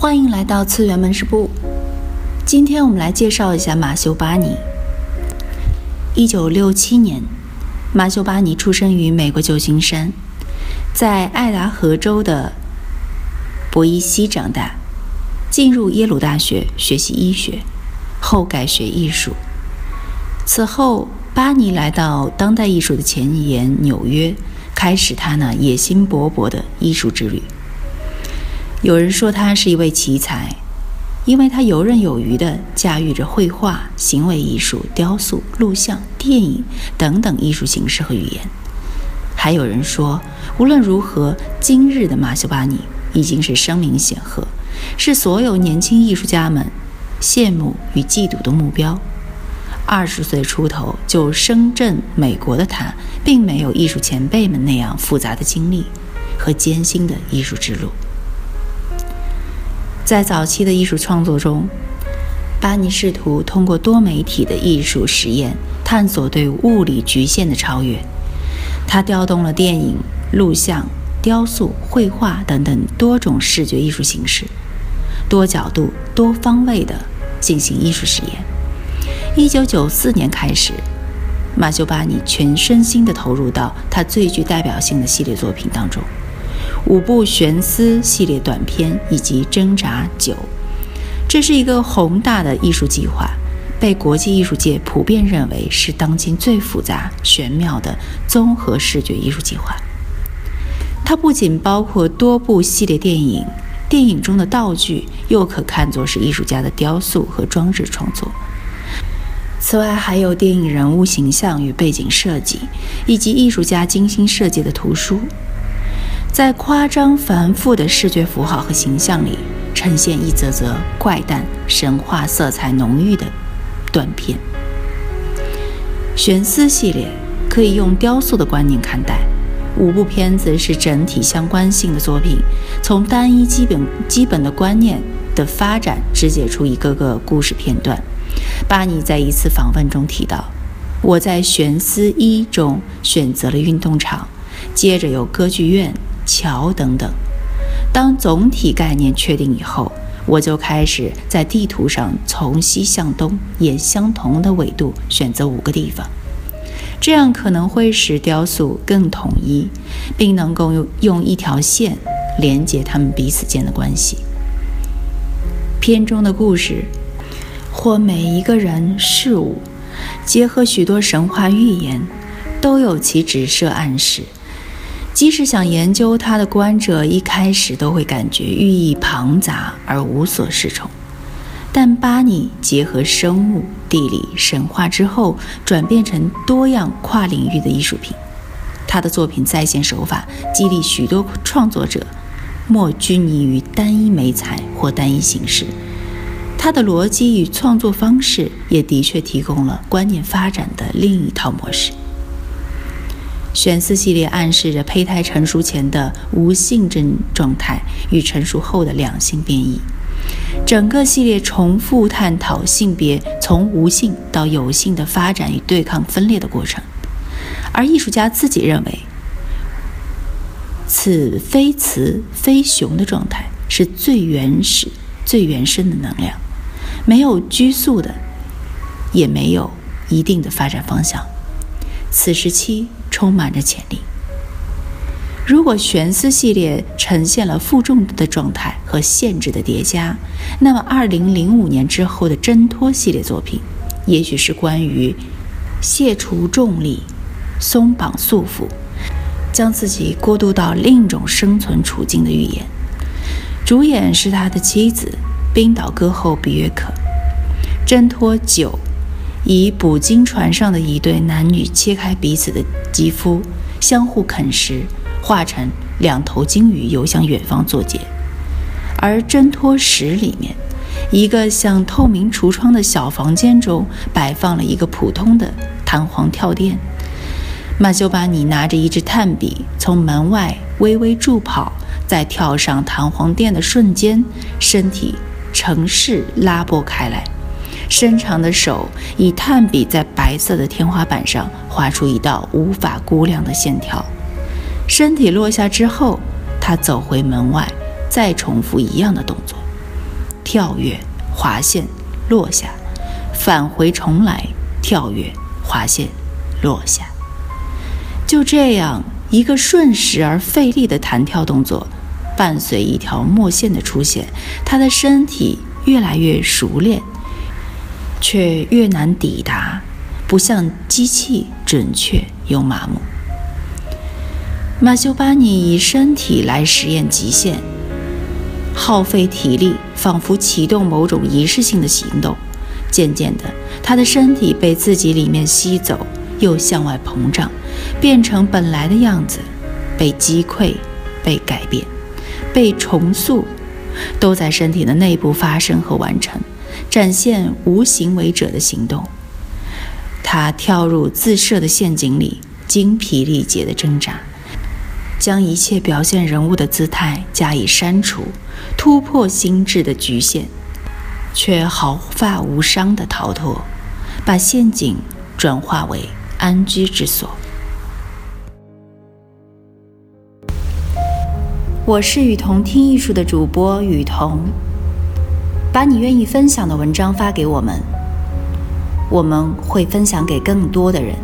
欢迎来到次元门市部。今天我们来介绍一下马修·巴尼。一九六七年，马修·巴尼出生于美国旧金山，在爱达荷州的博伊西长大，进入耶鲁大学学习医学，后改学艺术。此后，巴尼来到当代艺术的前沿纽约，开始他那野心勃勃的艺术之旅。有人说他是一位奇才，因为他游刃有余地驾驭着绘画、行为艺术、雕塑、录像、电影等等艺术形式和语言。还有人说，无论如何，今日的马修·巴尼已经是声名显赫，是所有年轻艺术家们羡慕与嫉妒的目标。二十岁出头就升震美国的他，并没有艺术前辈们那样复杂的经历和艰辛的艺术之路。在早期的艺术创作中，巴尼试图通过多媒体的艺术实验，探索对物理局限的超越。他调动了电影、录像、雕塑、绘画等等多种视觉艺术形式，多角度、多方位地进行艺术实验。一九九四年开始，马修·巴尼全身心地投入到他最具代表性的系列作品当中。五部悬丝系列短片以及挣扎九，这是一个宏大的艺术计划，被国际艺术界普遍认为是当今最复杂玄妙的综合视觉艺术计划。它不仅包括多部系列电影，电影中的道具又可看作是艺术家的雕塑和装置创作。此外，还有电影人物形象与背景设计，以及艺术家精心设计的图书。在夸张繁复的视觉符号和形象里，呈现一则则怪诞、神话色彩浓郁的短片。悬丝系列可以用雕塑的观念看待，五部片子是整体相关性的作品，从单一基本基本的观念的发展肢解出一个个故事片段。巴尼在一次访问中提到：“我在悬丝一中选择了运动场，接着有歌剧院。”桥等等。当总体概念确定以后，我就开始在地图上从西向东沿相同的纬度选择五个地方，这样可能会使雕塑更统一，并能够用用一条线连接它们彼此间的关系。片中的故事或每一个人事物，结合许多神话寓言，都有其直射暗示。即使想研究它的观者一开始都会感觉寓意庞杂而无所适从，但巴尼结合生物、地理、神话之后，转变成多样跨领域的艺术品。他的作品再现手法激励许多创作者，莫拘泥于单一美材或单一形式。他的逻辑与创作方式也的确提供了观念发展的另一套模式。悬丝系列暗示着胚胎成熟前的无性征状态与成熟后的两性变异。整个系列重复探讨性别从无性到有性的发展与对抗分裂的过程。而艺术家自己认为，此非雌非雄的状态是最原始、最原生的能量，没有拘束的，也没有一定的发展方向。此时期。充满着潜力。如果悬丝系列呈现了负重的状态和限制的叠加，那么2005年之后的挣脱系列作品，也许是关于卸除重力、松绑束缚、将自己过渡到另一种生存处境的预言。主演是他的妻子，冰岛歌后比约克。挣脱九。以捕鲸船上的一对男女切开彼此的肌肤，相互啃食，化成两头鲸鱼游向远方作结。而挣脱石里面，一个像透明橱窗的小房间中摆放了一个普通的弹簧跳垫。马修巴尼拿着一支炭笔，从门外微微助跑，在跳上弹簧垫的瞬间，身体乘势拉拨开来，伸长的手以炭笔在白色的天花板上画出一道无法估量的线条。身体落下之后，他走回门外，再重复一样的动作：跳跃、划线、落下，返回重来，跳跃、划线、落下。就这样，一个瞬时而费力的弹跳动作，伴随一条墨线的出现，他的身体越来越熟练，却越难抵达，不像机器准确又麻木。马修巴尼以身体来实验极限，耗费体力，仿佛启动某种仪式性的行动。渐渐的，他的身体被自己里面吸走。又向外膨胀，变成本来的样子，被击溃，被改变，被重塑，都在身体的内部发生和完成，展现无行为者的行动。他跳入自设的陷阱里，精疲力竭地挣扎，将一切表现人物的姿态加以删除，突破心智的局限，却毫发无伤地逃脱，把陷阱转化为。安居之所。我是雨桐听艺术的主播雨桐，把你愿意分享的文章发给我们，我们会分享给更多的人。